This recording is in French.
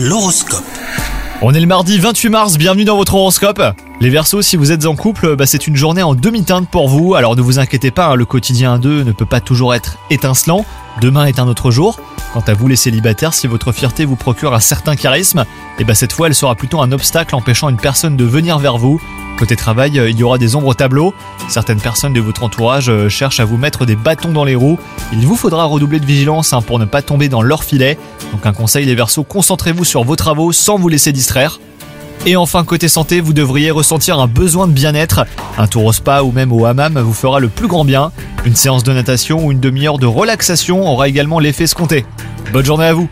L'horoscope. On est le mardi 28 mars, bienvenue dans votre horoscope. Les Verseaux, si vous êtes en couple, bah, c'est une journée en demi-teinte pour vous, alors ne vous inquiétez pas, hein, le quotidien deux ne peut pas toujours être étincelant, demain est un autre jour. Quant à vous les célibataires, si votre fierté vous procure un certain charisme, et bah cette fois elle sera plutôt un obstacle empêchant une personne de venir vers vous. Côté travail, euh, il y aura des ombres au tableau, certaines personnes de votre entourage euh, cherchent à vous mettre des bâtons dans les roues, il vous faudra redoubler de vigilance hein, pour ne pas tomber dans leur filet. Donc un conseil les Verseaux, concentrez-vous sur vos travaux sans vous laisser distraire. Et enfin, côté santé, vous devriez ressentir un besoin de bien-être. Un tour au spa ou même au hammam vous fera le plus grand bien. Une séance de natation ou une demi-heure de relaxation aura également l'effet escompté. Bonne journée à vous